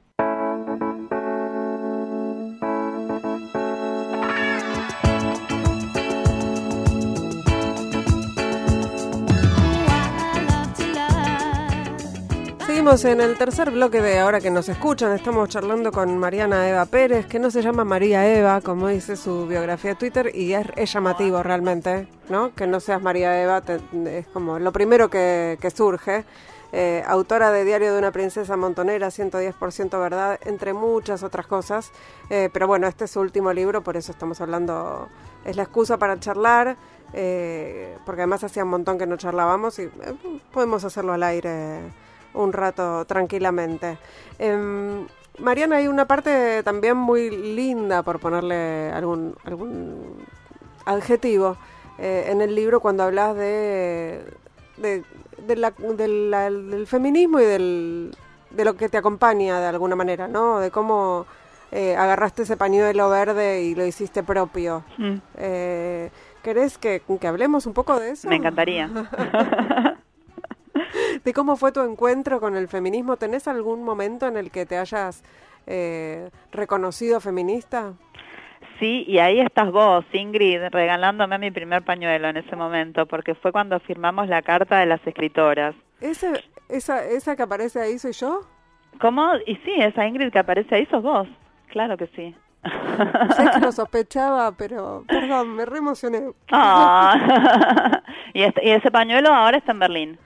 Seguimos en el tercer bloque de Ahora que nos escuchan. Estamos charlando con Mariana Eva Pérez, que no se llama María Eva, como dice su biografía de Twitter, y es, llamativo realmente, ¿no? Que no seas María Eva, es como lo primero que, surge. Eh, autora de Diario de una princesa montonera, 110% verdad, entre muchas otras cosas. Eh, pero bueno, este es su último libro, por eso estamos hablando, es la excusa para charlar, eh, porque además hacía un montón que no charlábamos y podemos hacerlo al aire un rato tranquilamente. Eh, Mariana, hay una parte también muy linda, por ponerle algún, algún adjetivo, eh, en el libro cuando hablas de, de, del feminismo y del, de lo que te acompaña de alguna manera, ¿no? De cómo eh, agarraste ese pañuelo verde y lo hiciste propio. Mm. Eh, ¿Querés que, que hablemos un poco de eso? Me encantaría. de cómo fue tu encuentro con el feminismo. ¿Tenés algún momento en el que te hayas eh, reconocido feminista? Sí, y ahí estás vos, Ingrid, regalándome mi primer pañuelo en ese momento, porque fue cuando firmamos la carta de las escritoras. ¿Ese, esa, ¿Esa que aparece ahí soy yo? ¿Cómo? Y sí, esa Ingrid que aparece ahí sos vos, claro que sí. Sé que lo sospechaba, pero perdón, me reemocioné. Ah. y, este, y ese pañuelo ahora está en Berlín.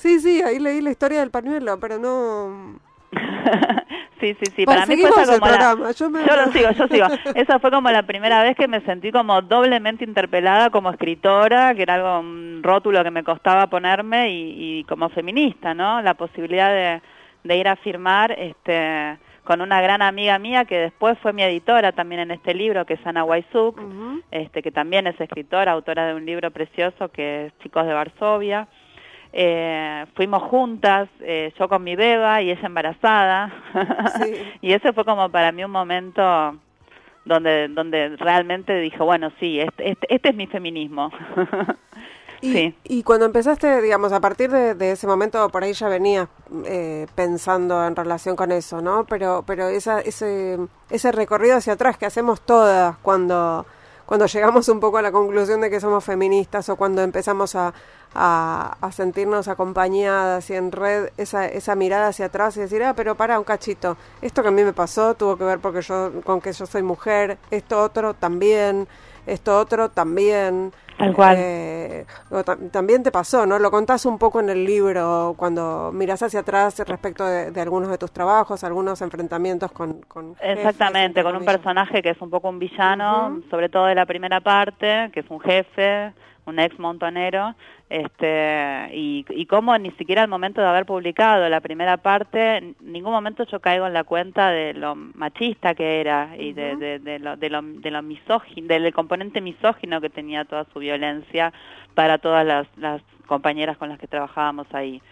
Sí, sí, ahí leí la historia del pañuelo, pero no... Sí, sí, sí. Para mí fue como la... Yo, lo sigo, yo sigo. Esa fue como la primera vez que me sentí como doblemente interpelada como escritora, que era algo, un rótulo que me costaba ponerme, y, como feminista, ¿no? La posibilidad de, de ir a firmar, este con una gran amiga mía que después fue mi editora también en este libro, que es Ana Waisuk, este, que también es escritora, autora de un libro precioso que es Chicos de Varsovia. Eh, fuimos juntas, eh, yo con mi beba y ella embarazada, y ese fue como para mí un momento donde donde realmente dije, bueno, sí, este, este, este es mi feminismo. Y, y, cuando empezaste, digamos, a partir de, ese momento, por ahí ya venías eh, pensando en relación con eso, ¿no? Pero, pero esa, ese, ese recorrido hacia atrás que hacemos todas cuando, cuando llegamos un poco a la conclusión de que somos feministas o cuando empezamos a, a, sentirnos acompañadas y en red, esa, esa mirada hacia atrás y decir, ah, pero para un cachito, esto que a mí me pasó tuvo que ver porque yo, con que yo soy mujer, esto otro también, esto otro también. Tal cual. Eh, también te pasó, ¿no? Lo contás un poco en el libro cuando miras hacia atrás respecto de, algunos de tus trabajos, algunos enfrentamientos con... con Exactamente, con un personaje que es un poco un villano, sobre todo de la primera parte, que es un jefe, un ex montonero, este, y, y cómo ni siquiera al momento de haber publicado la primera parte, en ningún momento yo caigo en la cuenta de lo machista que era y de, de, lo, de, lo, de lo misógino, del componente misógino que tenía toda su violencia para todas las, las compañeras con las que trabajábamos ahí.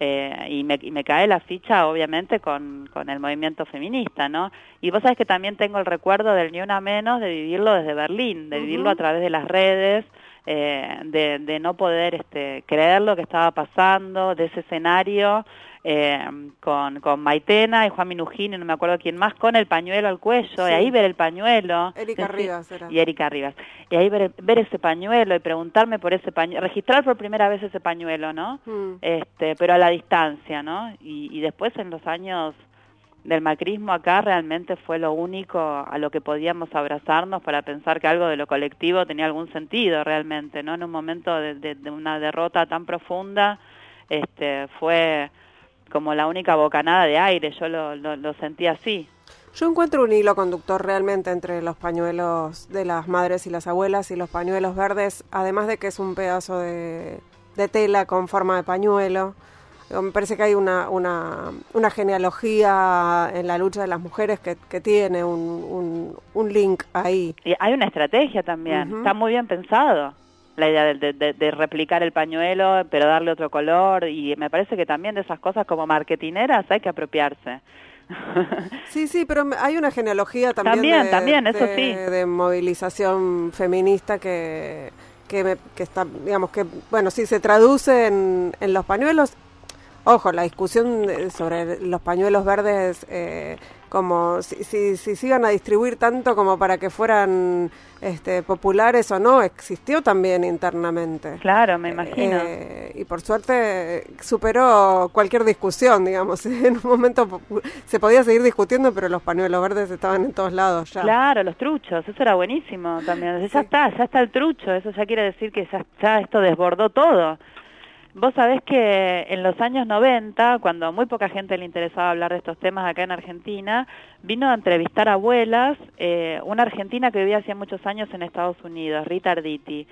Eh, y, me, y me cae la ficha obviamente con, con el movimiento feminista, ¿no? Y vos sabés que también tengo el recuerdo del Ni Una Menos de vivirlo desde Berlín, de vivirlo a través de las redes, eh, de, de, no poder este, creer lo que estaba pasando, de ese escenario eh, con, con Maitena y Juan Minujín y no me acuerdo quién más, con el pañuelo al cuello, y ahí ver el pañuelo. Erika Rivas era. Y Erika Rivas. Y ahí ver, ver ese pañuelo y preguntarme por ese pañuelo, registrar por primera vez ese pañuelo, ¿no? Mm. Este, pero a la distancia, ¿no? Y, y después en los años del macrismo acá realmente fue lo único a lo que podíamos abrazarnos para pensar que algo de lo colectivo tenía algún sentido realmente, ¿no? En un momento de, una derrota tan profunda, este, fue como la única bocanada de aire, yo lo, lo, sentí así. Yo encuentro un hilo conductor realmente entre los pañuelos de las madres y las abuelas y los pañuelos verdes, además de que es un pedazo de, de tela con forma de pañuelo me parece que hay una, una, una genealogía en la lucha de las mujeres que, que tiene un, un, link ahí. Y hay una estrategia también, está muy bien pensado la idea de, de, replicar el pañuelo, pero darle otro color, y me parece que también de esas cosas como marketineras hay que apropiarse. Sí, sí, pero hay una genealogía también, también, de, también eso sí. de movilización feminista que, que, que, está, digamos que, bueno, sí se traduce en, en los pañuelos Ojo, la discusión sobre los pañuelos verdes, eh, como si, si, si se iban a distribuir tanto como para que fueran este, populares o no, existió también internamente. Claro, me imagino. Eh, y por suerte superó cualquier discusión, digamos. En un momento se podía seguir discutiendo, pero los pañuelos verdes estaban en todos lados ya. Claro, los truchos, eso era buenísimo también. Ya está, ya está el trucho, eso ya quiere decir que ya, ya esto desbordó todo. Vos sabés que en los años 90, cuando a muy poca gente le interesaba hablar de estos temas acá en Argentina, vino a entrevistar abuelas eh, una argentina que vivía hacía muchos años en Estados Unidos, Rita Arditi.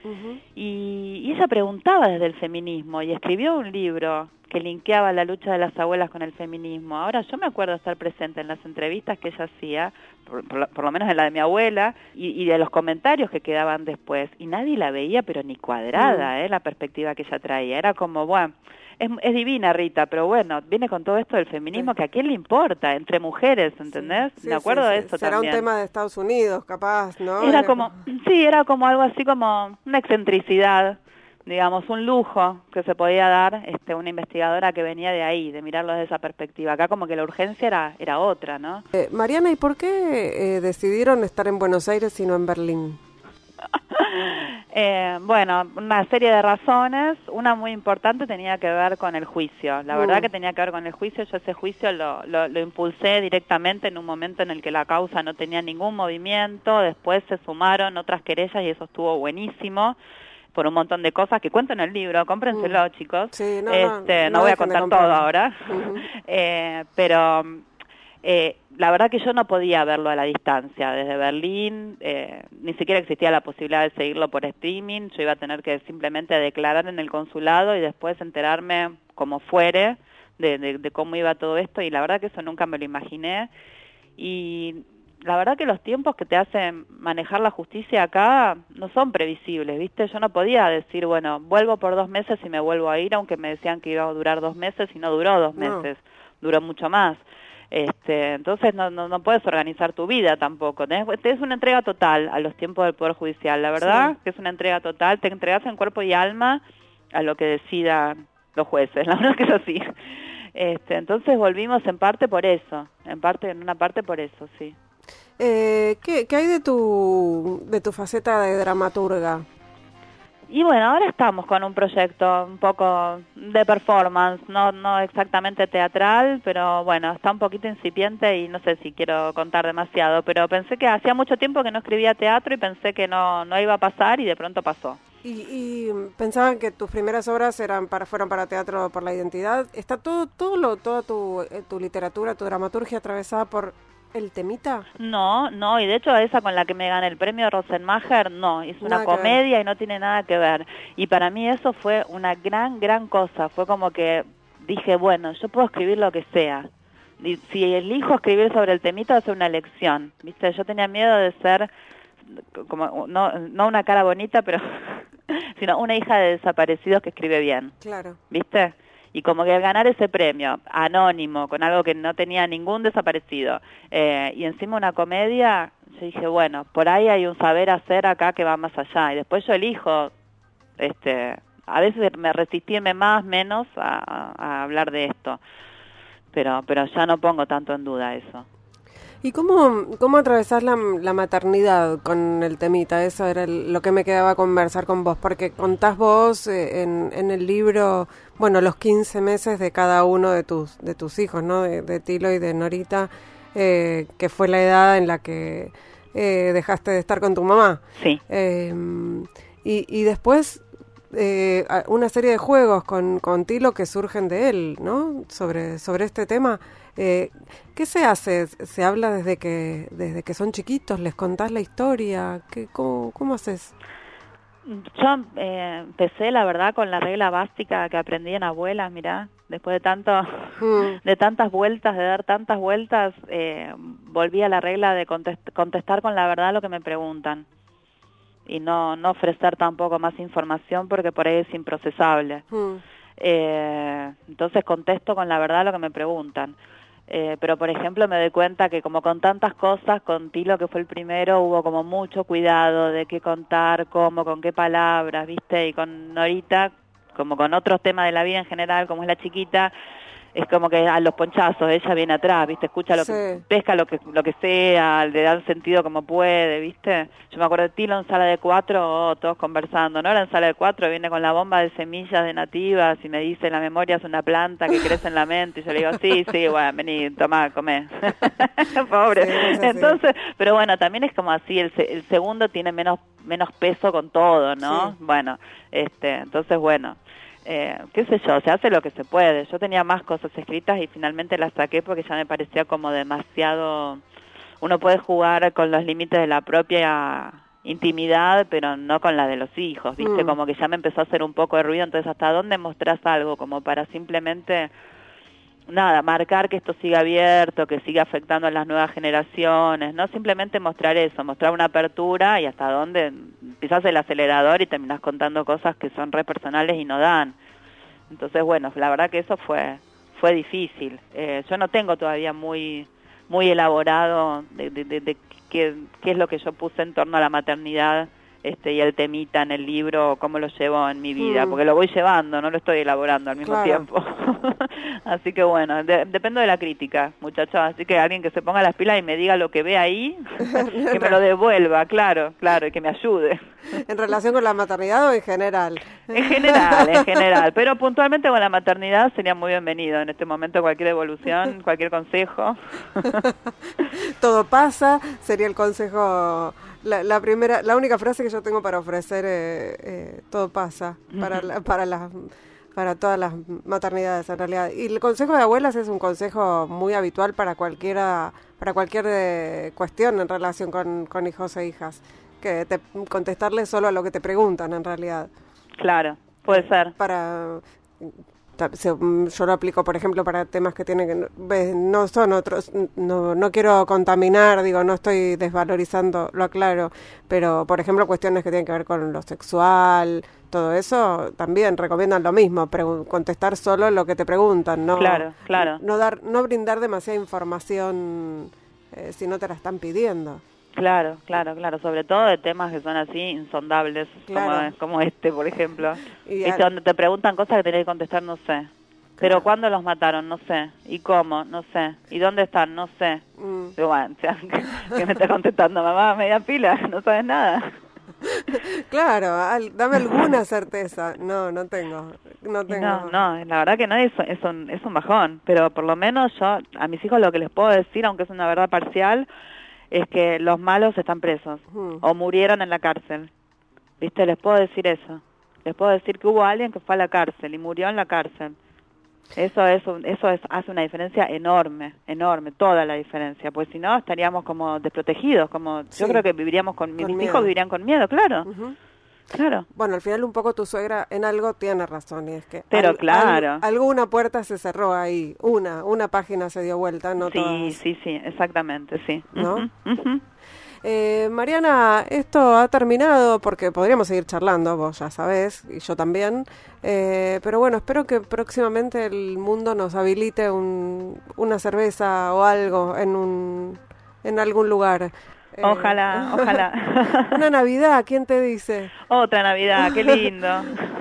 y, y, ella preguntaba desde el feminismo y escribió un libro que linkeaba la lucha de las abuelas con el feminismo. Ahora yo me acuerdo estar presente en las entrevistas que ella hacía, por, lo menos en la de mi abuela, y, de los comentarios que quedaban después, y nadie la veía, pero ni cuadrada, mm. ¿eh? la perspectiva que ella traía. Era como, bueno, es, es, divina Rita, pero bueno, viene con todo esto del feminismo que a quién le importa, entre mujeres, ¿entendés? me acuerdo de eso Será un tema de Estados Unidos, capaz, ¿no? Era como, sí, era como algo así como una excentricidad digamos, un lujo que se podía dar este, una investigadora que venía de ahí, de mirarlo desde esa perspectiva. Acá como que la urgencia era, era otra, ¿no? Eh, Mariana, ¿y por qué eh, decidieron estar en Buenos Aires y no en Berlín? eh, bueno, una serie de razones. Una muy importante tenía que ver con el juicio. La verdad mm. que tenía que ver con el juicio. Yo ese juicio lo, lo, lo, impulsé directamente en un momento en el que la causa no tenía ningún movimiento. Después se sumaron otras querellas y eso estuvo buenísimo por un montón de cosas que cuento en el libro, cómprenselo, mm. chicos. Sí, no, este, no, voy a contar todo ahora, eh, pero eh, la verdad que yo no podía verlo a la distancia desde Berlín, eh, ni siquiera existía la posibilidad de seguirlo por streaming, yo iba a tener que simplemente declarar en el consulado y después enterarme como fuere de, de cómo iba todo esto y la verdad que eso nunca me lo imaginé y la verdad que los tiempos que te hacen manejar la justicia acá no son previsibles, ¿viste? Yo no podía decir, bueno, vuelvo por dos meses y me vuelvo a ir, aunque me decían que iba a durar dos meses y no duró dos meses, duró mucho más. Este, entonces no, no, no, puedes organizar tu vida tampoco. Es una entrega total a los tiempos del Poder Judicial, la verdad que es una entrega total. Te entregas en cuerpo y alma a lo que decidan los jueces, la verdad que es así. Este, entonces volvimos en parte por eso, en parte, en una parte por eso, sí. Eh, ¿qué, ¿Qué hay de tu, de tu faceta de dramaturga? Y bueno, ahora estamos con un proyecto un poco de performance, no, no exactamente teatral, pero bueno, está un poquito incipiente y no sé si quiero contar demasiado, pero pensé que hacía mucho tiempo que no escribía teatro y pensé que no, no iba a pasar y de pronto pasó. ¿Y, y pensaban que tus primeras obras eran para, fueron para teatro por la identidad? ¿Está todo, todo lo, toda tu, eh, tu literatura, tu dramaturgia atravesada por el temita? No, no, y de hecho esa con la que me gané el premio Rosenmacher, no, es una comedia y no tiene nada que ver. Y para mí eso fue una gran, gran cosa, fue como que dije, bueno, yo puedo escribir lo que sea. Y si elijo escribir sobre el temita, ser una lección, ¿viste? Yo tenía miedo de ser como no, no una cara bonita, pero sino una hija de desaparecidos que escribe bien. Claro. ¿Viste? Y como que al ganar ese premio anónimo con algo que no tenía ningún desaparecido eh, y encima una comedia yo dije bueno por ahí hay un saber hacer acá que va más allá y después yo elijo este a veces me resistí más menos a, a hablar de esto. Pero pero ya no pongo tanto en duda eso ¿Y cómo, cómo atravesás la, la, maternidad con el temita? Eso era lo que me quedaba conversar con vos, porque contás vos eh, en, en, el libro, bueno, los 15 meses de cada uno de tus, de tus hijos, ¿no? De, Tilo y de Norita, eh, que fue la edad en la que eh, dejaste de estar con tu mamá. Sí. Em, y, y después una serie de juegos con, con Tilo que surgen de él, ¿no? Sobre, sobre este tema. Eh, ¿Qué se hace? ¿Se habla desde que desde que son chiquitos? ¿Les contás la historia? ¿Qué, cómo, ¿Cómo haces? Yo eh, empecé, la verdad, con la regla básica que aprendí en abuelas, mirá, después de tanto, mm. de tantas vueltas, de dar tantas vueltas, eh, volví a la regla de contestar con la verdad lo que me preguntan y no, no ofrecer tampoco más información porque por ahí es improcesable. Mm. Eh, entonces contesto con la verdad lo que me preguntan. Eh, pero por ejemplo me doy cuenta que como con tantas cosas, con Tilo que fue el primero, hubo como mucho cuidado de qué contar, cómo, con qué palabras, ¿viste? Y con Norita, como con otros temas de la vida en general, como es la chiquita, es como que a los ponchazos, ella viene atrás, ¿viste? Escucha lo que, pesca lo que, lo que sea, le da sentido como puede, ¿viste? Yo me acuerdo de Tilo en sala de cuatro, oh, todos conversando, ¿no? Era en sala de cuatro, viene con la bomba de semillas de nativas y me dice, la memoria es una planta que crece en la mente, y yo le digo, sí, sí, bueno, vení, tomá, comé. Pobre. Entonces, pero bueno, también es como así, el, el segundo tiene menos, menos peso con todo, ¿no? Bueno, este, entonces, bueno eh, qué sé yo, se hace lo que se puede. Yo tenía más cosas escritas y finalmente las saqué porque ya me parecía como demasiado... Uno puede jugar con los límites de la propia intimidad, pero no con la de los hijos, ¿viste? Mm. Como que ya me empezó a hacer un poco de ruido, entonces ¿hasta dónde mostrás algo? Como para simplemente nada, marcar que esto siga abierto, que siga afectando a las nuevas generaciones, no simplemente mostrar eso, mostrar una apertura y hasta dónde pisas el acelerador y terminas contando cosas que son re personales y no dan. Entonces, bueno, la verdad que eso fue fue difícil. Eh, yo no tengo todavía muy muy elaborado de, de, qué, qué es lo que yo puse en torno a la maternidad este, y el temita en el libro, cómo lo llevo en mi vida, mm. porque lo voy llevando, no lo estoy elaborando al mismo tiempo. así que bueno, dependo de la crítica, muchachos, así que alguien que se ponga las pilas y me diga lo que ve ahí, que me lo devuelva, claro, claro, y que me ayude. ¿En relación con la maternidad o en general? En general, en general, pero puntualmente con la maternidad sería muy bienvenido en este momento cualquier evolución, cualquier consejo. Todo pasa, sería el consejo la, la, primera, la única frase que yo tengo para ofrecer, eh, eh, todo pasa, para, para las para todas las maternidades en realidad. Y el consejo de abuelas es un consejo muy habitual para cualquiera, para cualquier eh, cuestión en relación con, con hijos e hijas, que te, contestarle solo a lo que te preguntan en realidad. Claro, puede ser. Para yo lo aplico, por ejemplo, para temas que tienen que no son otros, no, no quiero contaminar, digo, no estoy desvalorizando, lo aclaro, pero por ejemplo, cuestiones que tienen que ver con lo sexual, todo eso, también recomiendan lo mismo, contestar solo lo que te preguntan, no, claro, claro. no dar, no brindar demasiada información eh, si no te la están pidiendo. Claro, claro, claro, sobre todo de temas que son así insondables, como, este, por ejemplo. Y donde te preguntan cosas que tenés que contestar, no sé. Pero ¿cuándo los mataron? No sé. ¿Y cómo? No sé. ¿Y dónde están? No sé. Mm. bueno, que, me está contestando, mamá, media pila, no sabes nada. Claro, dame alguna certeza. No, no tengo. No, tengo. no, no, la verdad que no es, es, un, es un bajón. Pero por lo menos yo, a mis hijos lo que les puedo decir, aunque es una verdad parcial, es que los malos están presos o murieron en la cárcel. ¿Viste? Les puedo decir eso. Les puedo decir que hubo alguien que fue a la cárcel y murió en la cárcel. Eso es eso es, hace una diferencia enorme, enorme, toda la diferencia, pues si no estaríamos como desprotegidos, como yo creo que viviríamos con, mis hijos vivirían con miedo, claro. Claro. Bueno, al final un poco tu suegra en algo tiene razón y es que Pero claro. alguna puerta se cerró ahí, una, una página se dio vuelta, no Sí, sí, sí, exactamente, sí. ¿No? Eh, Mariana, esto ha terminado porque podríamos seguir charlando, vos ya sabés, y yo también. Eh, pero bueno, espero que próximamente el mundo nos habilite un, una cerveza o algo en, un, en algún lugar. Eh, ojalá, ojalá. Una Navidad, ¿quién te dice? Otra Navidad, qué lindo.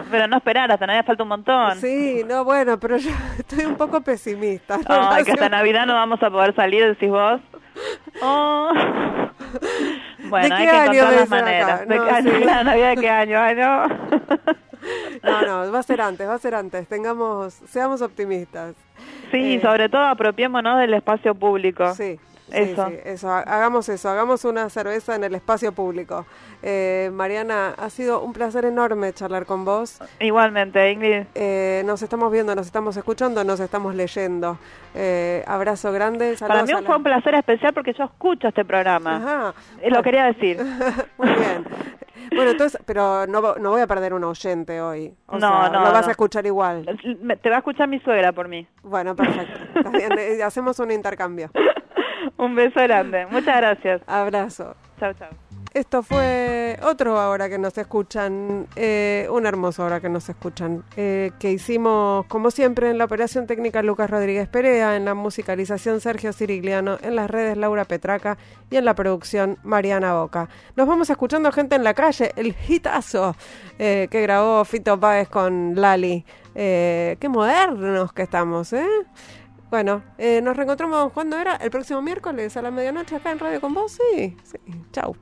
Pero no esperar, hasta Navidad falta un montón. Sí, no, bueno, pero yo estoy un poco pesimista. Ay, que hasta Navidad no vamos a poder salir, decís vos. Oh. Bueno, hay que encontrar las maneras. ¿De qué año? Navidad de qué año? Ay, no. no, no, va a ser antes, va a ser antes. Tengamos, seamos optimistas. Sí, eh, sobre todo apropiémonos del espacio público. Sí, eso. eso, hagamos eso, hagamos una cerveza en el espacio público. Eh, Mariana, ha sido un placer enorme charlar con vos. Igualmente, Ingrid. Eh, nos estamos viendo, nos estamos escuchando, nos estamos leyendo. Eh, abrazo grande. Para mí fue un placer especial porque yo escucho este programa. Ajá. Lo quería decir. Muy bien. Bueno, entonces, pero no, no voy a perder un oyente hoy. no, no. Lo vas a escuchar igual. Te va a escuchar mi suegra por mí. Bueno, perfecto. Hacemos un intercambio. Un beso grande. Muchas gracias. Abrazo. Chao, chao. Esto fue otro ahora que nos escuchan, eh, un hermoso ahora que nos escuchan, eh, que hicimos como siempre en la operación técnica Lucas Rodríguez Perea, en la musicalización Sergio Cirigliano, en las redes Laura Petraca y en la producción Mariana Boca. Nos vamos escuchando gente en la calle, el hitazo eh, que grabó Fito Páez con Lali. qué modernos que estamos, ¿eh? Bueno, eh, nos reencontramos cuando era el próximo miércoles a la medianoche acá en Radio con vos. Sí, sí. Chau.